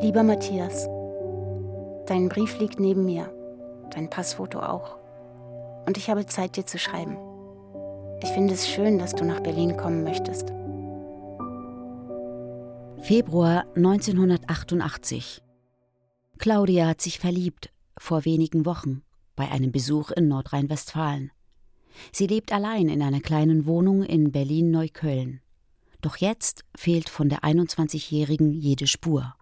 Lieber Matthias, dein Brief liegt neben mir, dein Passfoto auch. Und ich habe Zeit, dir zu schreiben. Ich finde es schön, dass du nach Berlin kommen möchtest. Februar 1988. Claudia hat sich verliebt, vor wenigen Wochen, bei einem Besuch in Nordrhein-Westfalen. Sie lebt allein in einer kleinen Wohnung in Berlin-Neukölln. Doch jetzt fehlt von der 21-Jährigen jede Spur.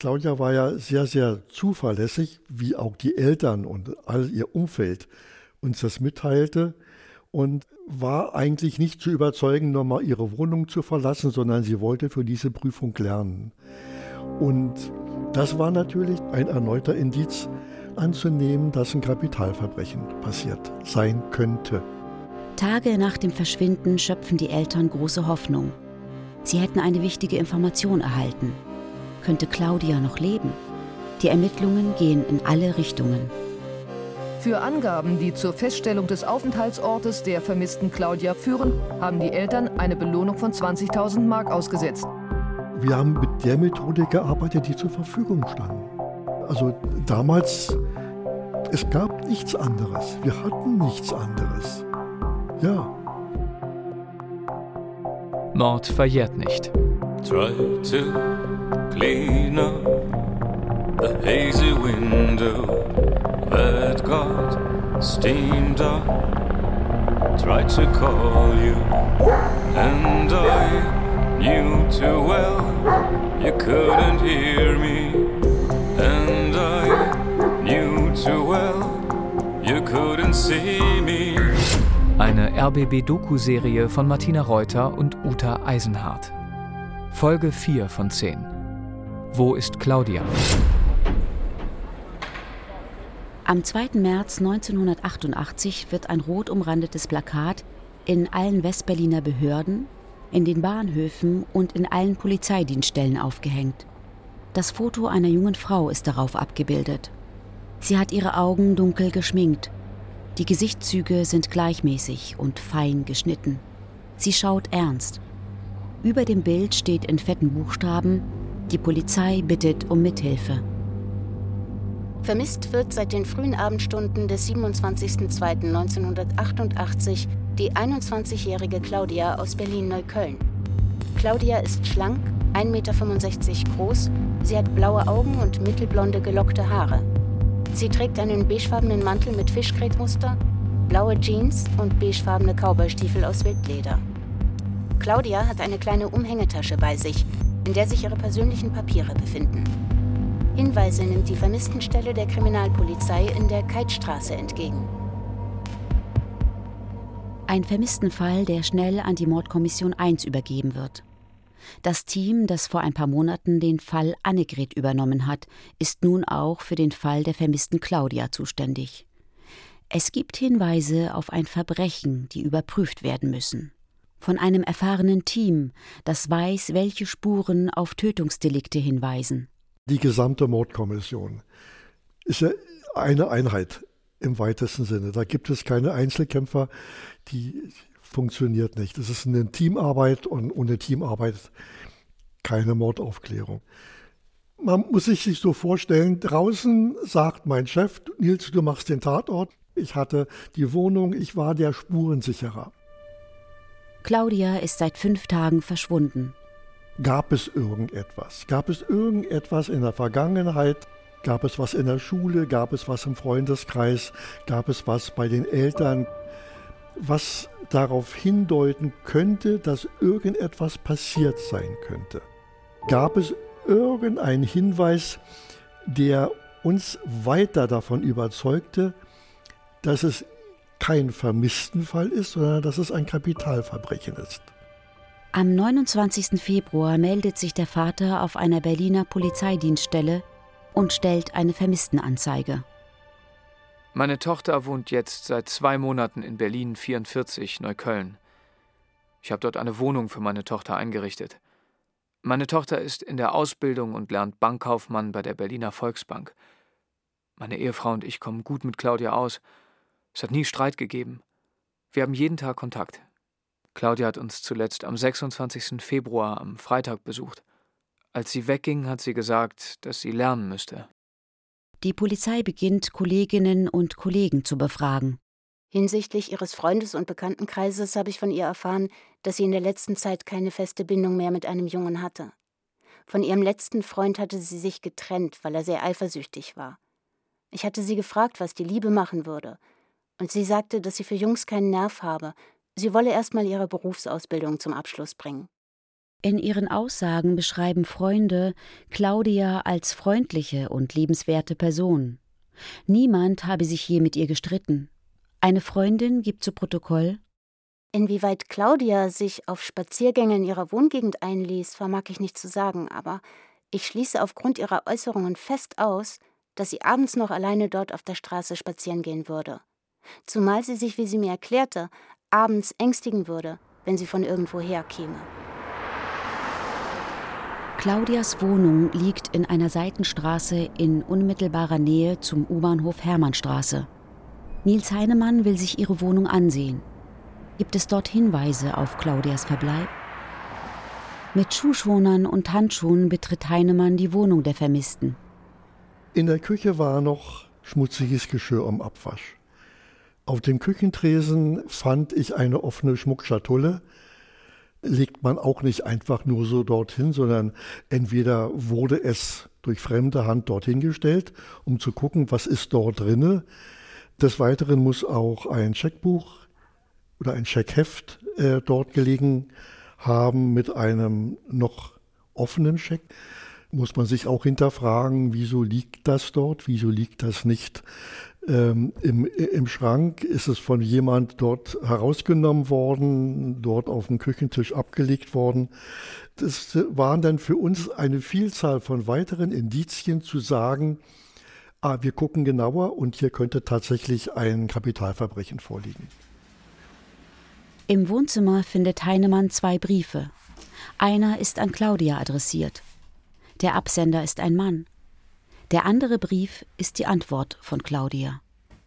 Claudia war ja sehr, sehr zuverlässig, wie auch die Eltern und all ihr Umfeld uns das mitteilte und war eigentlich nicht zu überzeugen, nochmal ihre Wohnung zu verlassen, sondern sie wollte für diese Prüfung lernen. Und das war natürlich ein erneuter Indiz anzunehmen, dass ein Kapitalverbrechen passiert sein könnte. Tage nach dem Verschwinden schöpfen die Eltern große Hoffnung. Sie hätten eine wichtige Information erhalten. Könnte Claudia noch leben? Die Ermittlungen gehen in alle Richtungen. Für Angaben, die zur Feststellung des Aufenthaltsortes der vermissten Claudia führen, haben die Eltern eine Belohnung von 20.000 Mark ausgesetzt. Wir haben mit der Methode gearbeitet, die zur Verfügung stand. Also damals, es gab nichts anderes. Wir hatten nichts anderes. Ja. Mord verjährt nicht. Try to clean up a hazy window that got steamed up. Tried to call you, and I knew too well you couldn't hear me. And I knew too well you couldn't see me. Eine RBB-Doku-Serie von Martina Reuter und Uta Eisenhardt. Folge 4 von 10. Wo ist Claudia? Am 2. März 1988 wird ein rot umrandetes Plakat in allen Westberliner Behörden, in den Bahnhöfen und in allen Polizeidienststellen aufgehängt. Das Foto einer jungen Frau ist darauf abgebildet. Sie hat ihre Augen dunkel geschminkt. Die Gesichtszüge sind gleichmäßig und fein geschnitten. Sie schaut ernst. Über dem Bild steht in fetten Buchstaben, die Polizei bittet um Mithilfe. Vermisst wird seit den frühen Abendstunden des 27.02.1988 die 21-jährige Claudia aus Berlin-Neukölln. Claudia ist schlank, 1,65 Meter groß, sie hat blaue Augen und mittelblonde gelockte Haare. Sie trägt einen beigefarbenen Mantel mit Fischgrätmuster, blaue Jeans und beigefarbene Cowboystiefel aus Wildleder. Claudia hat eine kleine Umhängetasche bei sich, in der sich ihre persönlichen Papiere befinden. Hinweise nimmt die Vermisstenstelle der Kriminalpolizei in der Keitstraße entgegen. Ein Vermisstenfall, der schnell an die Mordkommission 1 übergeben wird. Das Team, das vor ein paar Monaten den Fall Annegret übernommen hat, ist nun auch für den Fall der vermissten Claudia zuständig. Es gibt Hinweise auf ein Verbrechen, die überprüft werden müssen. Von einem erfahrenen Team, das weiß, welche Spuren auf Tötungsdelikte hinweisen die gesamte Mordkommission ist ja eine Einheit im weitesten Sinne. Da gibt es keine Einzelkämpfer, die funktioniert nicht. Es ist eine Teamarbeit und ohne Teamarbeit keine Mordaufklärung. Man muss sich sich so vorstellen, draußen sagt mein Chef, Nils, du machst den Tatort. Ich hatte die Wohnung, ich war der Spurensicherer. Claudia ist seit fünf Tagen verschwunden. Gab es irgendetwas? Gab es irgendetwas in der Vergangenheit? Gab es was in der Schule? Gab es was im Freundeskreis? Gab es was bei den Eltern? Was darauf hindeuten könnte, dass irgendetwas passiert sein könnte? Gab es irgendeinen Hinweis, der uns weiter davon überzeugte, dass es kein Vermisstenfall ist, sondern dass es ein Kapitalverbrechen ist? Am 29. Februar meldet sich der Vater auf einer Berliner Polizeidienststelle und stellt eine Vermisstenanzeige. Meine Tochter wohnt jetzt seit zwei Monaten in Berlin 44, Neukölln. Ich habe dort eine Wohnung für meine Tochter eingerichtet. Meine Tochter ist in der Ausbildung und lernt Bankkaufmann bei der Berliner Volksbank. Meine Ehefrau und ich kommen gut mit Claudia aus. Es hat nie Streit gegeben. Wir haben jeden Tag Kontakt. Claudia hat uns zuletzt am 26. Februar am Freitag besucht. Als sie wegging, hat sie gesagt, dass sie lernen müsste. Die Polizei beginnt, Kolleginnen und Kollegen zu befragen. Hinsichtlich ihres Freundes- und Bekanntenkreises habe ich von ihr erfahren, dass sie in der letzten Zeit keine feste Bindung mehr mit einem Jungen hatte. Von ihrem letzten Freund hatte sie sich getrennt, weil er sehr eifersüchtig war. Ich hatte sie gefragt, was die Liebe machen würde, und sie sagte, dass sie für Jungs keinen Nerv habe, sie wolle erst mal ihre Berufsausbildung zum Abschluss bringen. In ihren Aussagen beschreiben Freunde Claudia als freundliche und liebenswerte Person. Niemand habe sich je mit ihr gestritten. Eine Freundin gibt zu Protokoll Inwieweit Claudia sich auf Spaziergänge in ihrer Wohngegend einließ, vermag ich nicht zu sagen, aber ich schließe aufgrund ihrer Äußerungen fest aus, dass sie abends noch alleine dort auf der Straße spazieren gehen würde. Zumal sie sich, wie sie mir erklärte, abends ängstigen würde, wenn sie von irgendwoher käme. Claudias Wohnung liegt in einer Seitenstraße in unmittelbarer Nähe zum U-Bahnhof Hermannstraße. Nils Heinemann will sich ihre Wohnung ansehen. Gibt es dort Hinweise auf Claudias Verbleib? Mit Schuhschonern und Handschuhen betritt Heinemann die Wohnung der Vermissten. In der Küche war noch schmutziges Geschirr am Abwasch. Auf dem Küchentresen fand ich eine offene Schmuckschatulle. Legt man auch nicht einfach nur so dorthin, sondern entweder wurde es durch fremde Hand dorthin gestellt, um zu gucken, was ist dort drinne. Des Weiteren muss auch ein Scheckbuch oder ein Scheckheft äh, dort gelegen haben mit einem noch offenen Scheck. Muss man sich auch hinterfragen, wieso liegt das dort, wieso liegt das nicht ähm, im, im Schrank? Ist es von jemand dort herausgenommen worden, dort auf dem Küchentisch abgelegt worden? Das waren dann für uns eine Vielzahl von weiteren Indizien zu sagen, ah, wir gucken genauer und hier könnte tatsächlich ein Kapitalverbrechen vorliegen. Im Wohnzimmer findet Heinemann zwei Briefe. Einer ist an Claudia adressiert. Der Absender ist ein Mann. Der andere Brief ist die Antwort von Claudia.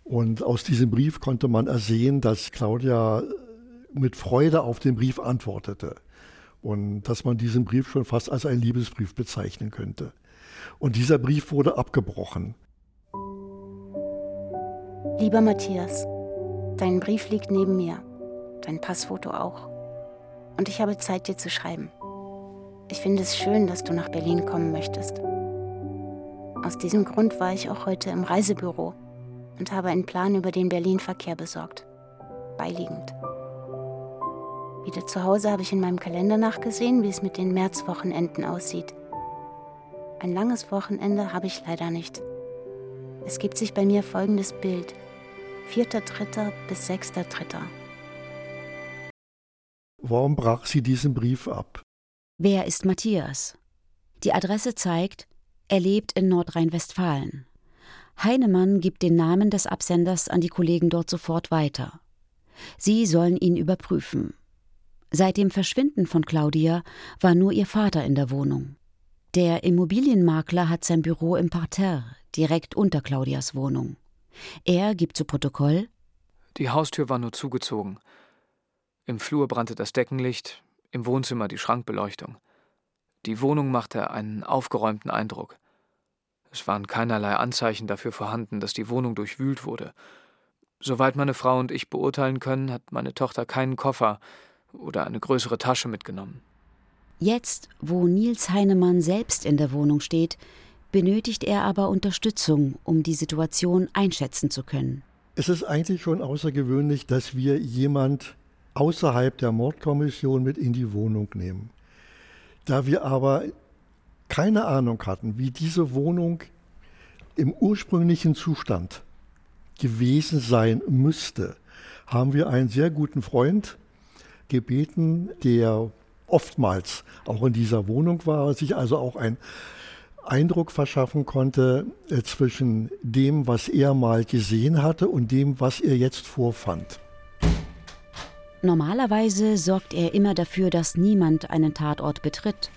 Und aus diesem Brief konnte man ersehen, dass Claudia mit Freude auf den Brief antwortete. Und dass man diesen Brief schon fast als einen Liebesbrief bezeichnen könnte. Und dieser Brief wurde abgebrochen. Lieber Matthias, dein Brief liegt neben mir, dein Passfoto auch. Und ich habe Zeit, dir zu schreiben. Ich finde es schön, dass du nach Berlin kommen möchtest. Aus diesem Grund war ich auch heute im Reisebüro und habe einen Plan über den Berlin-Verkehr besorgt. Beiliegend. Wieder zu Hause habe ich in meinem Kalender nachgesehen, wie es mit den Märzwochenenden aussieht. Ein langes Wochenende habe ich leider nicht. Es gibt sich bei mir folgendes Bild. 4.3. bis 6.3. Warum brach sie diesen Brief ab? Wer ist Matthias? Die Adresse zeigt, er lebt in Nordrhein-Westfalen. Heinemann gibt den Namen des Absenders an die Kollegen dort sofort weiter. Sie sollen ihn überprüfen. Seit dem Verschwinden von Claudia war nur ihr Vater in der Wohnung. Der Immobilienmakler hat sein Büro im Parterre, direkt unter Claudias Wohnung. Er gibt zu Protokoll Die Haustür war nur zugezogen. Im Flur brannte das Deckenlicht, im Wohnzimmer die Schrankbeleuchtung. Die Wohnung machte einen aufgeräumten Eindruck. Es waren keinerlei Anzeichen dafür vorhanden, dass die Wohnung durchwühlt wurde. Soweit meine Frau und ich beurteilen können, hat meine Tochter keinen Koffer oder eine größere Tasche mitgenommen. Jetzt, wo Nils Heinemann selbst in der Wohnung steht, benötigt er aber Unterstützung, um die Situation einschätzen zu können. Es ist eigentlich schon außergewöhnlich, dass wir jemand außerhalb der Mordkommission mit in die Wohnung nehmen. Da wir aber keine Ahnung hatten, wie diese Wohnung im ursprünglichen Zustand gewesen sein müsste, haben wir einen sehr guten Freund gebeten, der oftmals auch in dieser Wohnung war, sich also auch ein Eindruck verschaffen konnte äh, zwischen dem, was er mal gesehen hatte und dem, was er jetzt vorfand. Normalerweise sorgt er immer dafür, dass niemand einen Tatort betritt.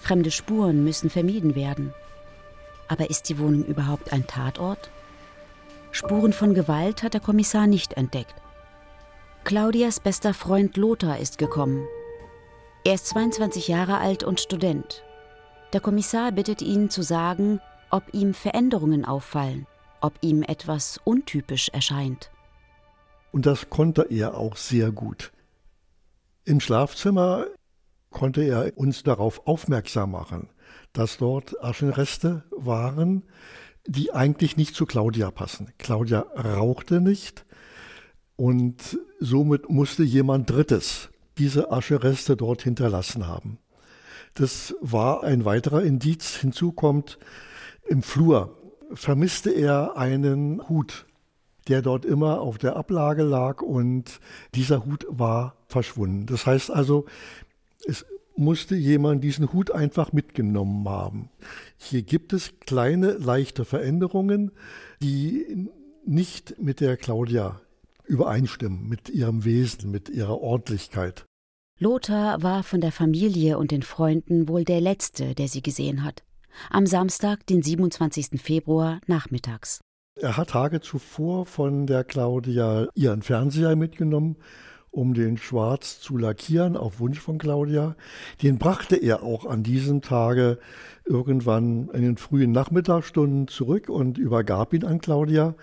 Fremde Spuren müssen vermieden werden. Aber ist die Wohnung überhaupt ein Tatort? Spuren von Gewalt hat der Kommissar nicht entdeckt. Claudias bester Freund Lothar ist gekommen. Er ist 22 Jahre alt und Student. Der Kommissar bittet ihn zu sagen, ob ihm Veränderungen auffallen, ob ihm etwas untypisch erscheint. Und das konnte er auch sehr gut. Im Schlafzimmer konnte er uns darauf aufmerksam machen, dass dort Aschenreste waren, die eigentlich nicht zu Claudia passen. Claudia rauchte nicht und somit musste jemand Drittes diese Aschereste dort hinterlassen haben. Das war ein weiterer Indiz. Hinzu kommt, im Flur vermisste er einen Hut, der dort immer auf der Ablage lag und dieser Hut war verschwunden. Das heißt also, es musste jemand diesen Hut einfach mitgenommen haben. Hier gibt es kleine, leichte Veränderungen, die nicht mit der Claudia übereinstimmen, mit ihrem Wesen, mit ihrer Ordentlichkeit. Lothar war von der Familie und den Freunden wohl der Letzte, der sie gesehen hat. Am Samstag, den 27. Februar, nachmittags. Er hat Tage zuvor von der Claudia ihren Fernseher mitgenommen um den Schwarz zu lackieren, auf Wunsch von Claudia. Den brachte er auch an diesem Tage irgendwann in den frühen Nachmittagsstunden zurück und übergab ihn an Claudia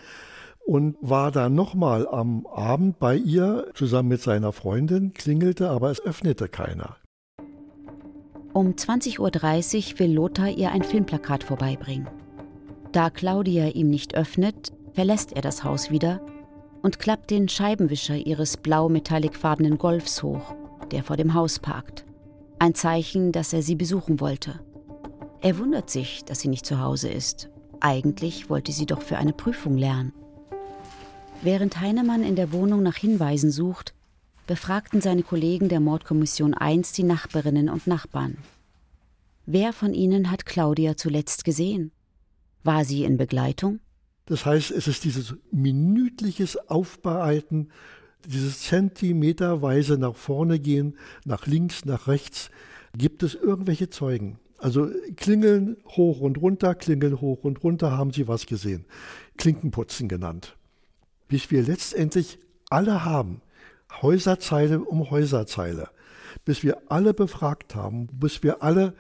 und war dann nochmal am Abend bei ihr zusammen mit seiner Freundin, klingelte, aber es öffnete keiner. Um 20.30 Uhr will Lothar ihr ein Filmplakat vorbeibringen. Da Claudia ihm nicht öffnet, verlässt er das Haus wieder und klappt den Scheibenwischer ihres blau-metallikfarbenen Golfs hoch, der vor dem Haus parkt. Ein Zeichen, dass er sie besuchen wollte. Er wundert sich, dass sie nicht zu Hause ist. Eigentlich wollte sie doch für eine Prüfung lernen. Während Heinemann in der Wohnung nach Hinweisen sucht, befragten seine Kollegen der Mordkommission 1 die Nachbarinnen und Nachbarn. Wer von ihnen hat Claudia zuletzt gesehen? War sie in Begleitung? Das heißt, es ist dieses minütliches Aufbereiten, dieses Zentimeterweise nach vorne gehen, nach links, nach rechts. Gibt es irgendwelche Zeugen? Also klingeln hoch und runter, klingeln hoch und runter, haben Sie was gesehen? Klinkenputzen genannt. Bis wir letztendlich alle haben, Häuserzeile um Häuserzeile, bis wir alle befragt haben, bis wir alle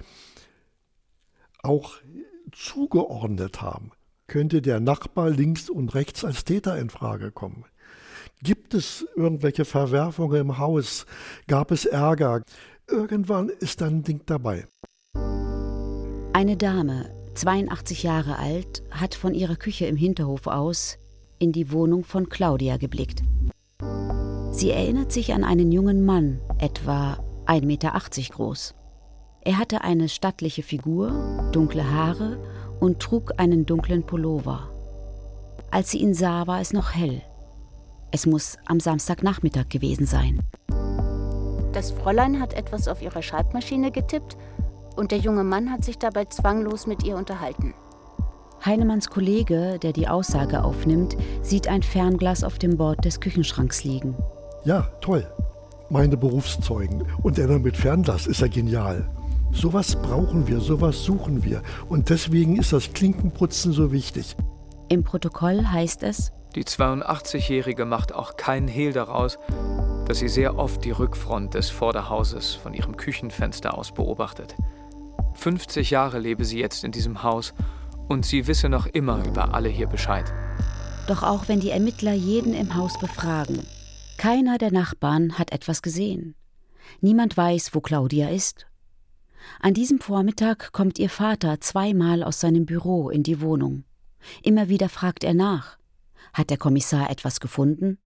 auch zugeordnet haben könnte der Nachbar links und rechts als Täter in Frage kommen? Gibt es irgendwelche Verwerfungen im Haus? Gab es Ärger? Irgendwann ist ein Ding dabei. Eine Dame, 82 Jahre alt, hat von ihrer Küche im Hinterhof aus in die Wohnung von Claudia geblickt. Sie erinnert sich an einen jungen Mann, etwa 1,80 Meter groß. Er hatte eine stattliche Figur, dunkle Haare und trug einen dunklen Pullover. Als sie ihn sah, war es noch hell. Es muss am Samstagnachmittag gewesen sein. Das Fräulein hat etwas auf ihrer Schreibmaschine getippt und der junge Mann hat sich dabei zwanglos mit ihr unterhalten. Heinemanns Kollege, der die Aussage aufnimmt, sieht ein Fernglas auf dem Bord des Küchenschranks liegen. Ja, toll. Meine Berufszeugen. Und der dann mit Fernglas ist ja genial. Sowas brauchen wir, sowas suchen wir. Und deswegen ist das Klinkenputzen so wichtig. Im Protokoll heißt es, die 82-Jährige macht auch keinen Hehl daraus, dass sie sehr oft die Rückfront des Vorderhauses von ihrem Küchenfenster aus beobachtet. 50 Jahre lebe sie jetzt in diesem Haus und sie wisse noch immer über alle hier Bescheid. Doch auch wenn die Ermittler jeden im Haus befragen, keiner der Nachbarn hat etwas gesehen. Niemand weiß, wo Claudia ist an diesem Vormittag kommt ihr Vater zweimal aus seinem Büro in die Wohnung. Immer wieder fragt er nach. Hat der Kommissar etwas gefunden?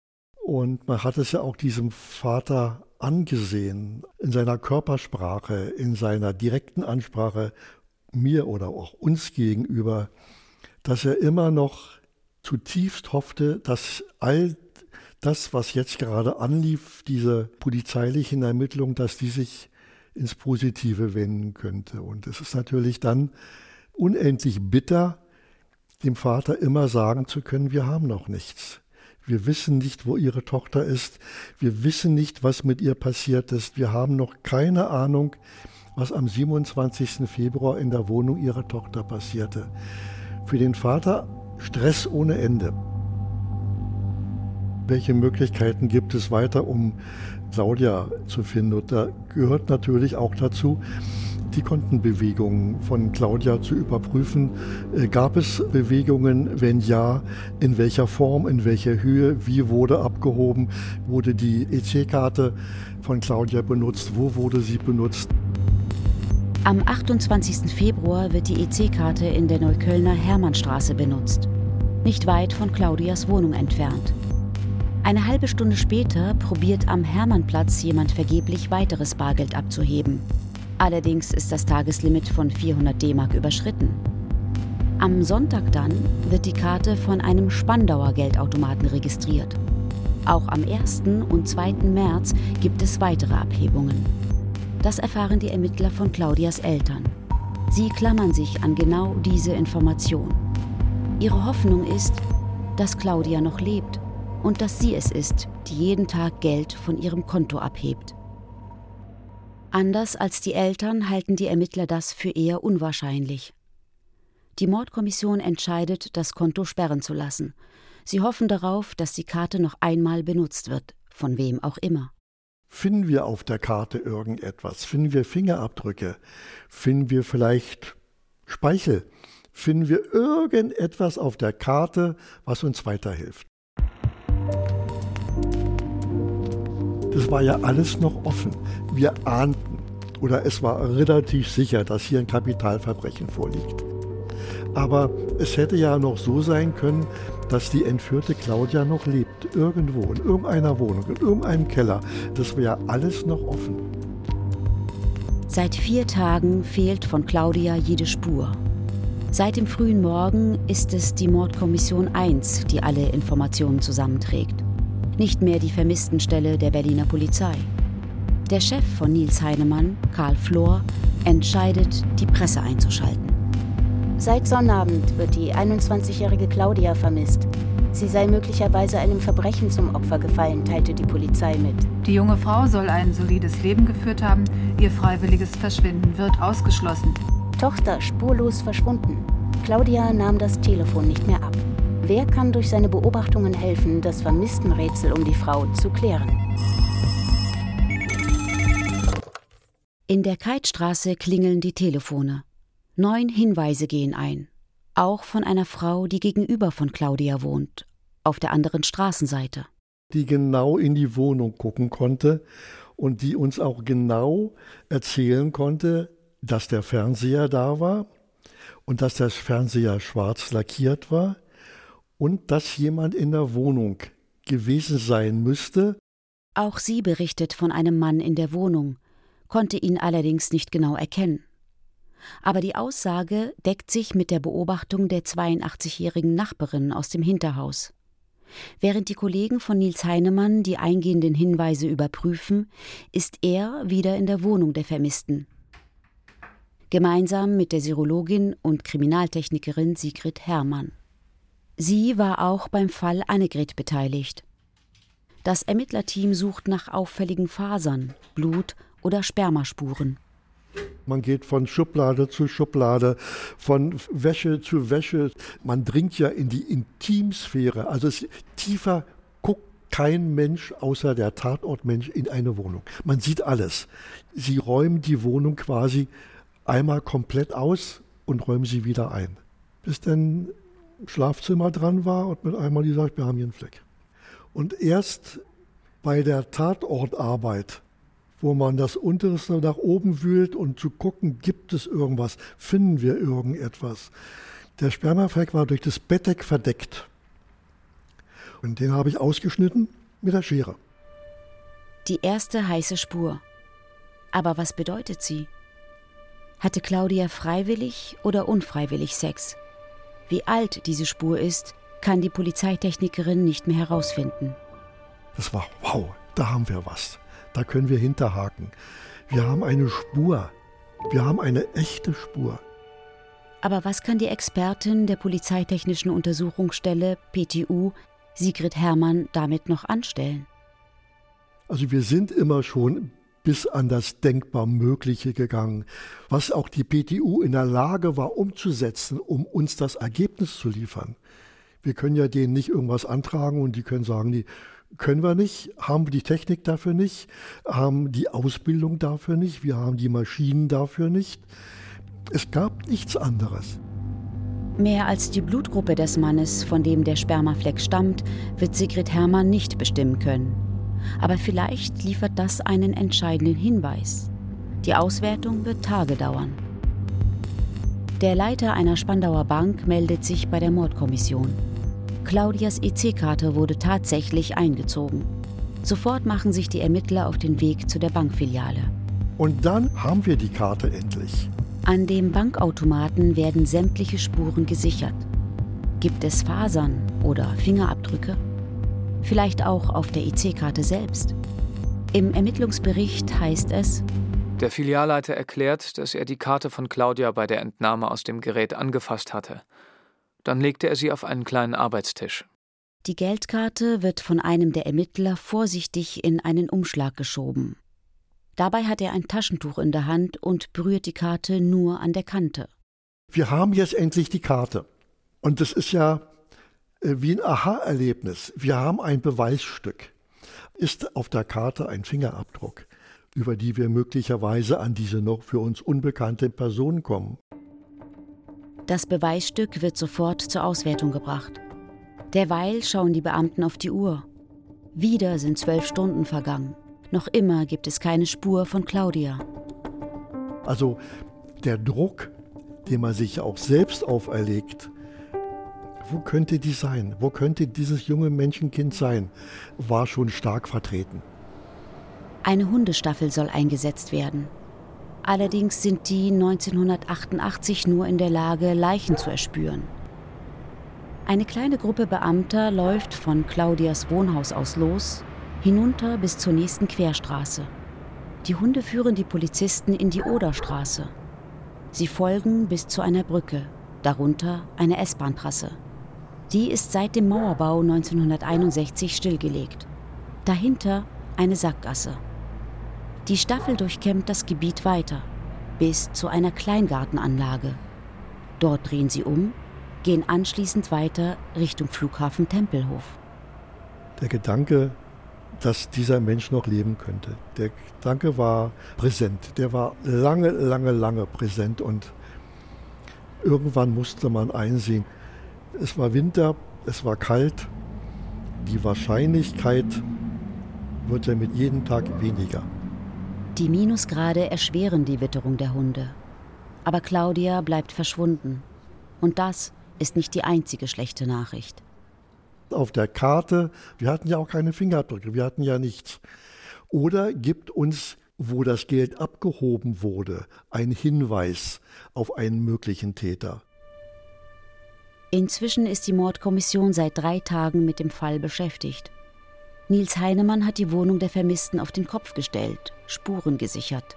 Und man hat es ja auch diesem Vater angesehen, in seiner Körpersprache, in seiner direkten Ansprache mir oder auch uns gegenüber, dass er immer noch zutiefst hoffte, dass all das, was jetzt gerade anlief, diese polizeilichen Ermittlungen, dass die sich ins Positive wenden könnte. Und es ist natürlich dann unendlich bitter, dem Vater immer sagen zu können, wir haben noch nichts. Wir wissen nicht, wo ihre Tochter ist. Wir wissen nicht, was mit ihr passiert ist. Wir haben noch keine Ahnung, was am 27. Februar in der Wohnung ihrer Tochter passierte. Für den Vater Stress ohne Ende. Welche Möglichkeiten gibt es weiter, um Claudia zu finden. Und da gehört natürlich auch dazu, die Kontenbewegungen von Claudia zu überprüfen. Äh, gab es Bewegungen? Wenn ja, in welcher Form, in welcher Höhe, wie wurde abgehoben? Wurde die EC-Karte von Claudia benutzt? Wo wurde sie benutzt? Am 28. Februar wird die EC-Karte in der Neuköllner Hermannstraße benutzt, nicht weit von Claudias Wohnung entfernt. Eine halbe Stunde später probiert am Hermannplatz jemand vergeblich weiteres Bargeld abzuheben. Allerdings ist das Tageslimit von 400 D-Mark überschritten. Am Sonntag dann wird die Karte von einem Spandauer Geldautomaten registriert. Auch am 1. und 2. März gibt es weitere Abhebungen. Das erfahren die Ermittler von Claudias Eltern. Sie klammern sich an genau diese Information. Ihre Hoffnung ist, dass Claudia noch lebt und dass sie es ist, die jeden Tag Geld von ihrem Konto abhebt. Anders als die Eltern halten die Ermittler das für eher unwahrscheinlich. Die Mordkommission entscheidet, das Konto sperren zu lassen. Sie hoffen darauf, dass die Karte noch einmal benutzt wird, von wem auch immer. Finden wir auf der Karte irgendetwas? Finden wir Fingerabdrücke? Finden wir vielleicht Speichel? Finden wir irgendetwas auf der Karte, was uns weiterhilft? Das war ja alles noch offen. Wir ahnten oder es war relativ sicher, dass hier ein Kapitalverbrechen vorliegt. Aber es hätte ja noch so sein können, dass die entführte Claudia noch lebt, irgendwo, in irgendeiner Wohnung, in irgendeinem Keller. Das wäre alles noch offen. Seit vier Tagen fehlt von Claudia jede Spur. Seit dem frühen Morgen ist es die Mordkommission 1, die alle Informationen zusammenträgt. Nicht mehr die Vermisstenstelle der Berliner Polizei. Der Chef von Nils Heinemann, Karl Flor, entscheidet, die Presse einzuschalten. Seit Sonnabend wird die 21-jährige Claudia vermisst. Sie sei möglicherweise einem Verbrechen zum Opfer gefallen, teilte die Polizei mit. Die junge Frau soll ein solides Leben geführt haben. Ihr freiwilliges Verschwinden wird ausgeschlossen. Tochter spurlos verschwunden. Claudia nahm das Telefon nicht mehr ab. Wer kann durch seine Beobachtungen helfen, das Vermisstenrätsel um die Frau zu klären? In der Keitstraße klingeln die Telefone. Neun Hinweise gehen ein, auch von einer Frau, die gegenüber von Claudia wohnt, auf der anderen Straßenseite. Die genau in die Wohnung gucken konnte und die uns auch genau erzählen konnte, dass der Fernseher da war und dass der Fernseher schwarz lackiert war und dass jemand in der Wohnung gewesen sein müsste. Auch sie berichtet von einem Mann in der Wohnung, konnte ihn allerdings nicht genau erkennen aber die Aussage deckt sich mit der Beobachtung der 82-jährigen Nachbarin aus dem Hinterhaus. Während die Kollegen von Nils Heinemann die eingehenden Hinweise überprüfen, ist er wieder in der Wohnung der Vermissten. Gemeinsam mit der Serologin und Kriminaltechnikerin Sigrid Herrmann. Sie war auch beim Fall Annegret beteiligt. Das Ermittlerteam sucht nach auffälligen Fasern, Blut oder Spermaspuren. Man geht von Schublade zu Schublade, von Wäsche zu Wäsche. Man dringt ja in die Intimsphäre. Also es, tiefer guckt kein Mensch außer der Tatortmensch in eine Wohnung. Man sieht alles. Sie räumen die Wohnung quasi einmal komplett aus und räumen sie wieder ein. Bis dann Schlafzimmer dran war und mit einmal die sagt, wir haben hier einen Fleck. Und erst bei der Tatortarbeit wo man das Unterste nach oben wühlt und zu gucken, gibt es irgendwas, finden wir irgendetwas. Der Spermafleck war durch das Bettdeck verdeckt. Und den habe ich ausgeschnitten mit der Schere. Die erste heiße Spur. Aber was bedeutet sie? Hatte Claudia freiwillig oder unfreiwillig Sex? Wie alt diese Spur ist, kann die Polizeitechnikerin nicht mehr herausfinden. Das war wow, da haben wir was. Da können wir hinterhaken. Wir haben eine Spur. Wir haben eine echte Spur. Aber was kann die Expertin der Polizeitechnischen Untersuchungsstelle PTU, Sigrid Herrmann, damit noch anstellen? Also wir sind immer schon bis an das denkbar Mögliche gegangen, was auch die PTU in der Lage war umzusetzen, um uns das Ergebnis zu liefern. Wir können ja denen nicht irgendwas antragen und die können sagen, die können wir nicht, haben wir die Technik dafür nicht, haben die Ausbildung dafür nicht, wir haben die Maschinen dafür nicht. Es gab nichts anderes. Mehr als die Blutgruppe des Mannes, von dem der Spermafleck stammt, wird Sigrid Hermann nicht bestimmen können. Aber vielleicht liefert das einen entscheidenden Hinweis. Die Auswertung wird Tage dauern. Der Leiter einer Spandauer Bank meldet sich bei der Mordkommission. Claudias EC-Karte wurde tatsächlich eingezogen. Sofort machen sich die Ermittler auf den Weg zu der Bankfiliale. Und dann haben wir die Karte endlich. An dem Bankautomaten werden sämtliche Spuren gesichert. Gibt es Fasern oder Fingerabdrücke? Vielleicht auch auf der EC-Karte selbst. Im Ermittlungsbericht heißt es, der Filialleiter erklärt, dass er die Karte von Claudia bei der Entnahme aus dem Gerät angefasst hatte. Dann legte er sie auf einen kleinen Arbeitstisch. Die Geldkarte wird von einem der Ermittler vorsichtig in einen Umschlag geschoben. Dabei hat er ein Taschentuch in der Hand und berührt die Karte nur an der Kante. Wir haben jetzt endlich die Karte. Und das ist ja wie ein Aha-Erlebnis. Wir haben ein Beweisstück. Ist auf der Karte ein Fingerabdruck? über die wir möglicherweise an diese noch für uns unbekannte Person kommen. Das Beweisstück wird sofort zur Auswertung gebracht. Derweil schauen die Beamten auf die Uhr. Wieder sind zwölf Stunden vergangen. Noch immer gibt es keine Spur von Claudia. Also der Druck, den man sich auch selbst auferlegt, wo könnte die sein? Wo könnte dieses junge Menschenkind sein? War schon stark vertreten. Eine Hundestaffel soll eingesetzt werden. Allerdings sind die 1988 nur in der Lage, Leichen zu erspüren. Eine kleine Gruppe Beamter läuft von Claudias Wohnhaus aus los, hinunter bis zur nächsten Querstraße. Die Hunde führen die Polizisten in die Oderstraße. Sie folgen bis zu einer Brücke, darunter eine S-Bahn-Trasse. Die ist seit dem Mauerbau 1961 stillgelegt. Dahinter eine Sackgasse. Die Staffel durchkämmt das Gebiet weiter, bis zu einer Kleingartenanlage. Dort drehen sie um, gehen anschließend weiter Richtung Flughafen Tempelhof. Der Gedanke, dass dieser Mensch noch leben könnte, der Gedanke war präsent. Der war lange, lange, lange präsent und irgendwann musste man einsehen, es war Winter, es war kalt, die Wahrscheinlichkeit wird ja mit jedem Tag weniger. Die Minusgrade erschweren die Witterung der Hunde. Aber Claudia bleibt verschwunden. Und das ist nicht die einzige schlechte Nachricht. Auf der Karte, wir hatten ja auch keine Fingerabdrücke, wir hatten ja nichts. Oder gibt uns, wo das Geld abgehoben wurde, einen Hinweis auf einen möglichen Täter. Inzwischen ist die Mordkommission seit drei Tagen mit dem Fall beschäftigt. Nils Heinemann hat die Wohnung der Vermissten auf den Kopf gestellt, Spuren gesichert.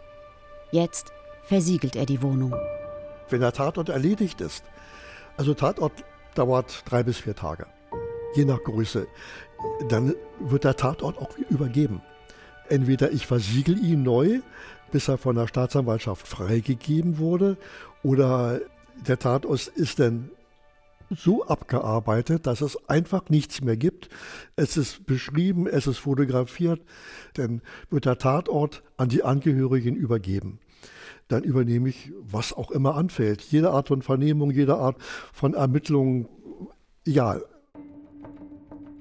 Jetzt versiegelt er die Wohnung. Wenn der Tatort erledigt ist, also Tatort dauert drei bis vier Tage, je nach Größe, dann wird der Tatort auch übergeben. Entweder ich versiegel ihn neu, bis er von der Staatsanwaltschaft freigegeben wurde, oder der Tatort ist dann so abgearbeitet, dass es einfach nichts mehr gibt. Es ist beschrieben, es ist fotografiert, dann wird der Tatort an die Angehörigen übergeben. Dann übernehme ich, was auch immer anfällt. Jede Art von Vernehmung, jede Art von Ermittlung, egal.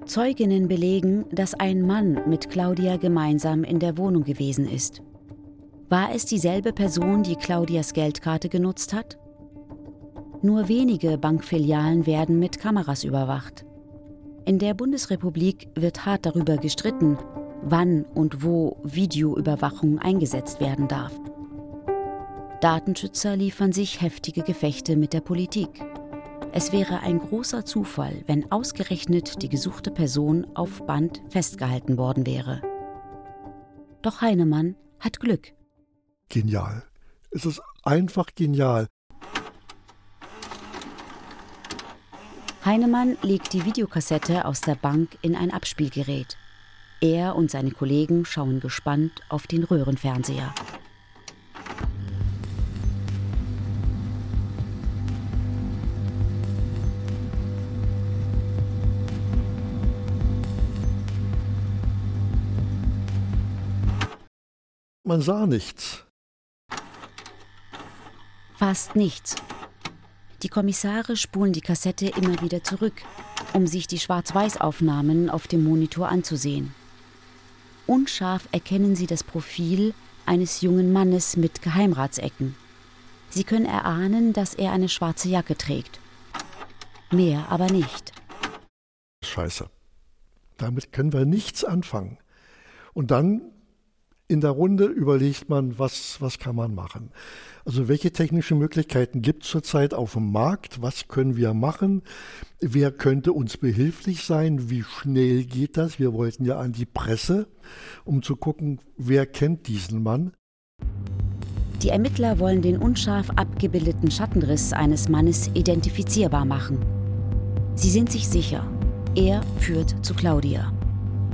Zeuginnen belegen, dass ein Mann mit Claudia gemeinsam in der Wohnung gewesen ist. War es dieselbe Person, die Claudias Geldkarte genutzt hat? Nur wenige Bankfilialen werden mit Kameras überwacht. In der Bundesrepublik wird hart darüber gestritten, wann und wo Videoüberwachung eingesetzt werden darf. Datenschützer liefern sich heftige Gefechte mit der Politik. Es wäre ein großer Zufall, wenn ausgerechnet die gesuchte Person auf Band festgehalten worden wäre. Doch Heinemann hat Glück. Genial. Es ist einfach genial. Heinemann legt die Videokassette aus der Bank in ein Abspielgerät. Er und seine Kollegen schauen gespannt auf den Röhrenfernseher. Man sah nichts. Fast nichts. Die Kommissare spulen die Kassette immer wieder zurück, um sich die Schwarz-Weiß-Aufnahmen auf dem Monitor anzusehen. Unscharf erkennen sie das Profil eines jungen Mannes mit Geheimratsecken. Sie können erahnen, dass er eine schwarze Jacke trägt. Mehr aber nicht. Scheiße. Damit können wir nichts anfangen. Und dann in der Runde überlegt man, was, was kann man machen. Also welche technischen Möglichkeiten gibt es zurzeit auf dem Markt? Was können wir machen? Wer könnte uns behilflich sein? Wie schnell geht das? Wir wollten ja an die Presse, um zu gucken, wer kennt diesen Mann. Die Ermittler wollen den unscharf abgebildeten Schattenriss eines Mannes identifizierbar machen. Sie sind sich sicher, er führt zu Claudia.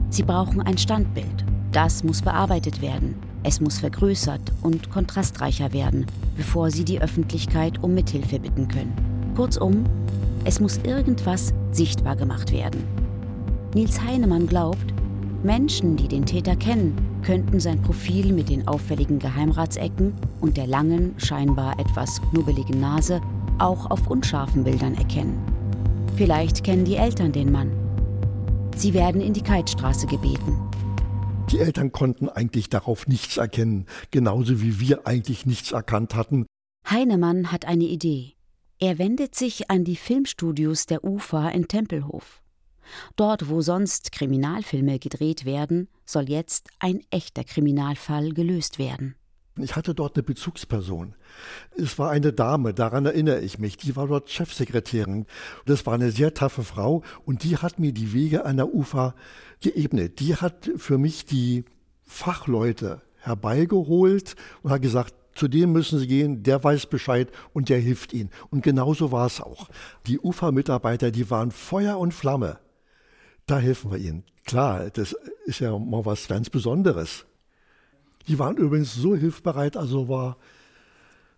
Sie brauchen ein Standbild. Das muss bearbeitet werden. Es muss vergrößert und kontrastreicher werden, bevor sie die Öffentlichkeit um Mithilfe bitten können. Kurzum, es muss irgendwas sichtbar gemacht werden. Nils Heinemann glaubt, Menschen, die den Täter kennen, könnten sein Profil mit den auffälligen Geheimratsecken und der langen, scheinbar etwas knubbeligen Nase auch auf unscharfen Bildern erkennen. Vielleicht kennen die Eltern den Mann. Sie werden in die Keitstraße gebeten. Die Eltern konnten eigentlich darauf nichts erkennen, genauso wie wir eigentlich nichts erkannt hatten. Heinemann hat eine Idee. Er wendet sich an die Filmstudios der UFA in Tempelhof. Dort, wo sonst Kriminalfilme gedreht werden, soll jetzt ein echter Kriminalfall gelöst werden. Ich hatte dort eine Bezugsperson. Es war eine Dame, daran erinnere ich mich. Die war dort Chefsekretärin. Das war eine sehr taffe Frau und die hat mir die Wege an der UFA geebnet. Die hat für mich die Fachleute herbeigeholt und hat gesagt, zu dem müssen Sie gehen, der weiß Bescheid und der hilft Ihnen. Und genauso war es auch. Die UFA-Mitarbeiter, die waren Feuer und Flamme. Da helfen wir Ihnen. Klar, das ist ja mal was ganz Besonderes. Die waren übrigens so hilfsbereit, also war,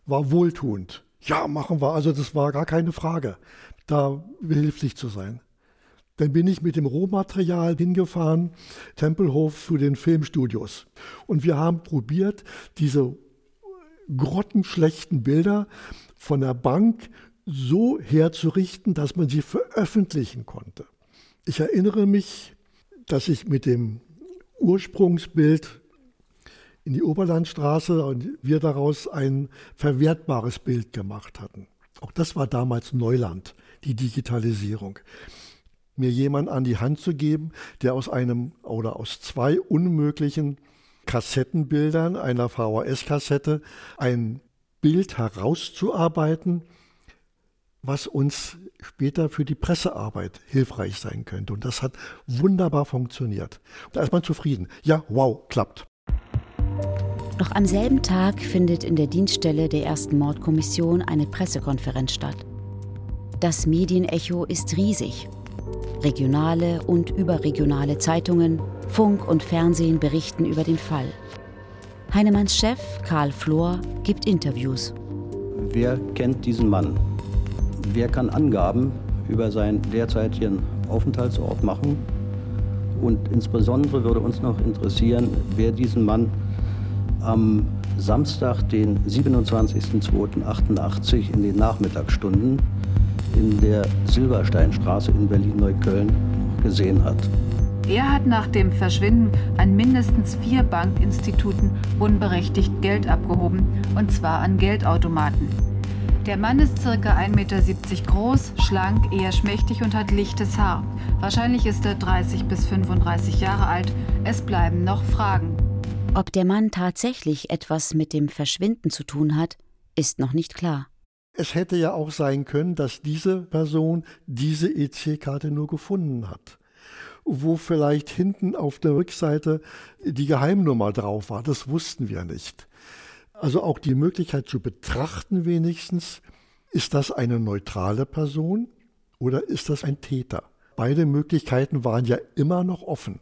war wohltuend. Ja, machen wir. Also das war gar keine Frage, da behilflich zu sein. Dann bin ich mit dem Rohmaterial hingefahren, Tempelhof zu den Filmstudios. Und wir haben probiert, diese grottenschlechten Bilder von der Bank so herzurichten, dass man sie veröffentlichen konnte. Ich erinnere mich, dass ich mit dem Ursprungsbild in die Oberlandstraße und wir daraus ein verwertbares Bild gemacht hatten. Auch das war damals Neuland, die Digitalisierung. Mir jemand an die Hand zu geben, der aus einem oder aus zwei unmöglichen Kassettenbildern einer VHS-Kassette ein Bild herauszuarbeiten, was uns später für die Pressearbeit hilfreich sein könnte. Und das hat wunderbar funktioniert. Da ist man zufrieden. Ja, wow, klappt. Noch am selben Tag findet in der Dienststelle der ersten Mordkommission eine Pressekonferenz statt. Das Medienecho ist riesig. Regionale und überregionale Zeitungen, Funk und Fernsehen berichten über den Fall. Heinemanns Chef Karl Flor gibt Interviews. Wer kennt diesen Mann? Wer kann Angaben über seinen derzeitigen Aufenthaltsort machen? Und insbesondere würde uns noch interessieren, wer diesen Mann am Samstag, den 27.02.88 in den Nachmittagsstunden in der Silbersteinstraße in Berlin-Neukölln gesehen hat. Er hat nach dem Verschwinden an mindestens vier Bankinstituten unberechtigt Geld abgehoben, und zwar an Geldautomaten. Der Mann ist ca. 1,70 Meter groß, schlank, eher schmächtig und hat lichtes Haar. Wahrscheinlich ist er 30 bis 35 Jahre alt. Es bleiben noch Fragen. Ob der Mann tatsächlich etwas mit dem Verschwinden zu tun hat, ist noch nicht klar. Es hätte ja auch sein können, dass diese Person diese EC-Karte nur gefunden hat, wo vielleicht hinten auf der Rückseite die Geheimnummer drauf war. Das wussten wir nicht. Also auch die Möglichkeit zu betrachten wenigstens, ist das eine neutrale Person oder ist das ein Täter? Beide Möglichkeiten waren ja immer noch offen.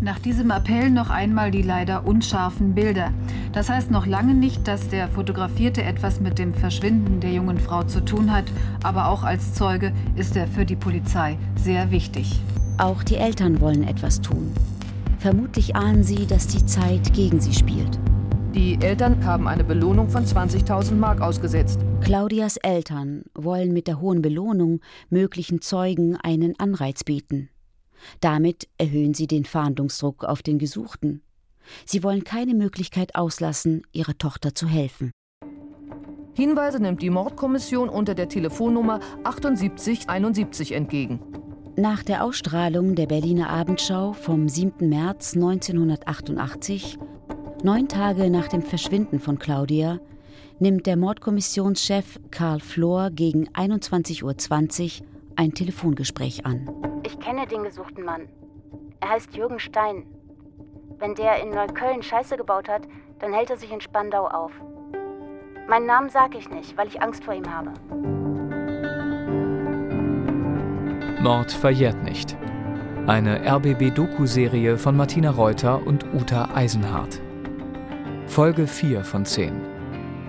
Nach diesem Appell noch einmal die leider unscharfen Bilder. Das heißt noch lange nicht, dass der Fotografierte etwas mit dem Verschwinden der jungen Frau zu tun hat, aber auch als Zeuge ist er für die Polizei sehr wichtig. Auch die Eltern wollen etwas tun. Vermutlich ahnen sie, dass die Zeit gegen sie spielt. Die Eltern haben eine Belohnung von 20.000 Mark ausgesetzt. Claudias Eltern wollen mit der hohen Belohnung möglichen Zeugen einen Anreiz bieten. Damit erhöhen sie den Fahndungsdruck auf den Gesuchten. Sie wollen keine Möglichkeit auslassen, ihrer Tochter zu helfen. Hinweise nimmt die Mordkommission unter der Telefonnummer 7871 entgegen. Nach der Ausstrahlung der Berliner Abendschau vom 7. März 1988, neun Tage nach dem Verschwinden von Claudia, nimmt der Mordkommissionschef Karl Flor gegen 21.20 Uhr ein Telefongespräch an. Ich kenne den gesuchten Mann. Er heißt Jürgen Stein. Wenn der in Neukölln Scheiße gebaut hat, dann hält er sich in Spandau auf. Meinen Namen sage ich nicht, weil ich Angst vor ihm habe. Mord verjährt nicht. Eine RBB-Doku-Serie von Martina Reuter und Uta Eisenhardt. Folge 4 von 10.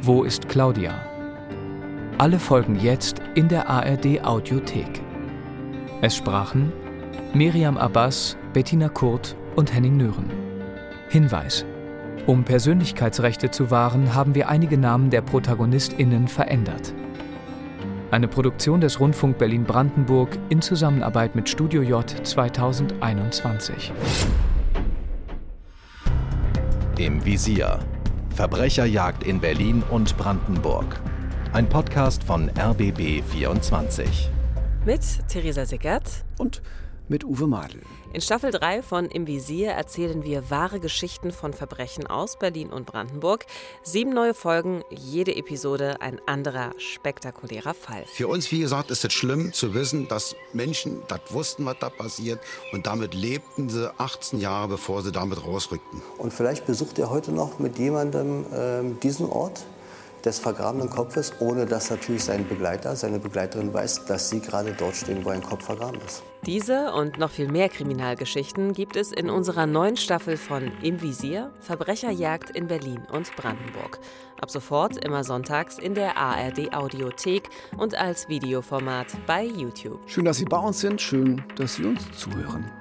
Wo ist Claudia? Alle Folgen jetzt in der ARD Audiothek. Es sprachen Miriam Abbas, Bettina Kurt und Henning Nören. Hinweis: Um Persönlichkeitsrechte zu wahren, haben wir einige Namen der ProtagonistInnen verändert. Eine Produktion des Rundfunk Berlin-Brandenburg in Zusammenarbeit mit Studio J 2021. Im Visier. Verbrecherjagd in Berlin und Brandenburg. Ein Podcast von RBB 24. Mit Theresa Sickert und mit Uwe Madel. In Staffel 3 von Im Visier erzählen wir wahre Geschichten von Verbrechen aus Berlin und Brandenburg. Sieben neue Folgen, jede Episode ein anderer spektakulärer Fall. Für uns, wie gesagt, ist es schlimm zu wissen, dass Menschen das wussten, was da passiert. Und damit lebten sie 18 Jahre, bevor sie damit rausrückten. Und vielleicht besucht er heute noch mit jemandem äh, diesen Ort des vergrabenen Kopfes, ohne dass natürlich sein Begleiter, seine Begleiterin weiß, dass sie gerade dort stehen, wo ein Kopf vergraben ist. Diese und noch viel mehr Kriminalgeschichten gibt es in unserer neuen Staffel von Im Visier, Verbrecherjagd in Berlin und Brandenburg. Ab sofort immer sonntags in der ARD Audiothek und als Videoformat bei YouTube. Schön, dass Sie bei uns sind, schön, dass Sie uns zuhören.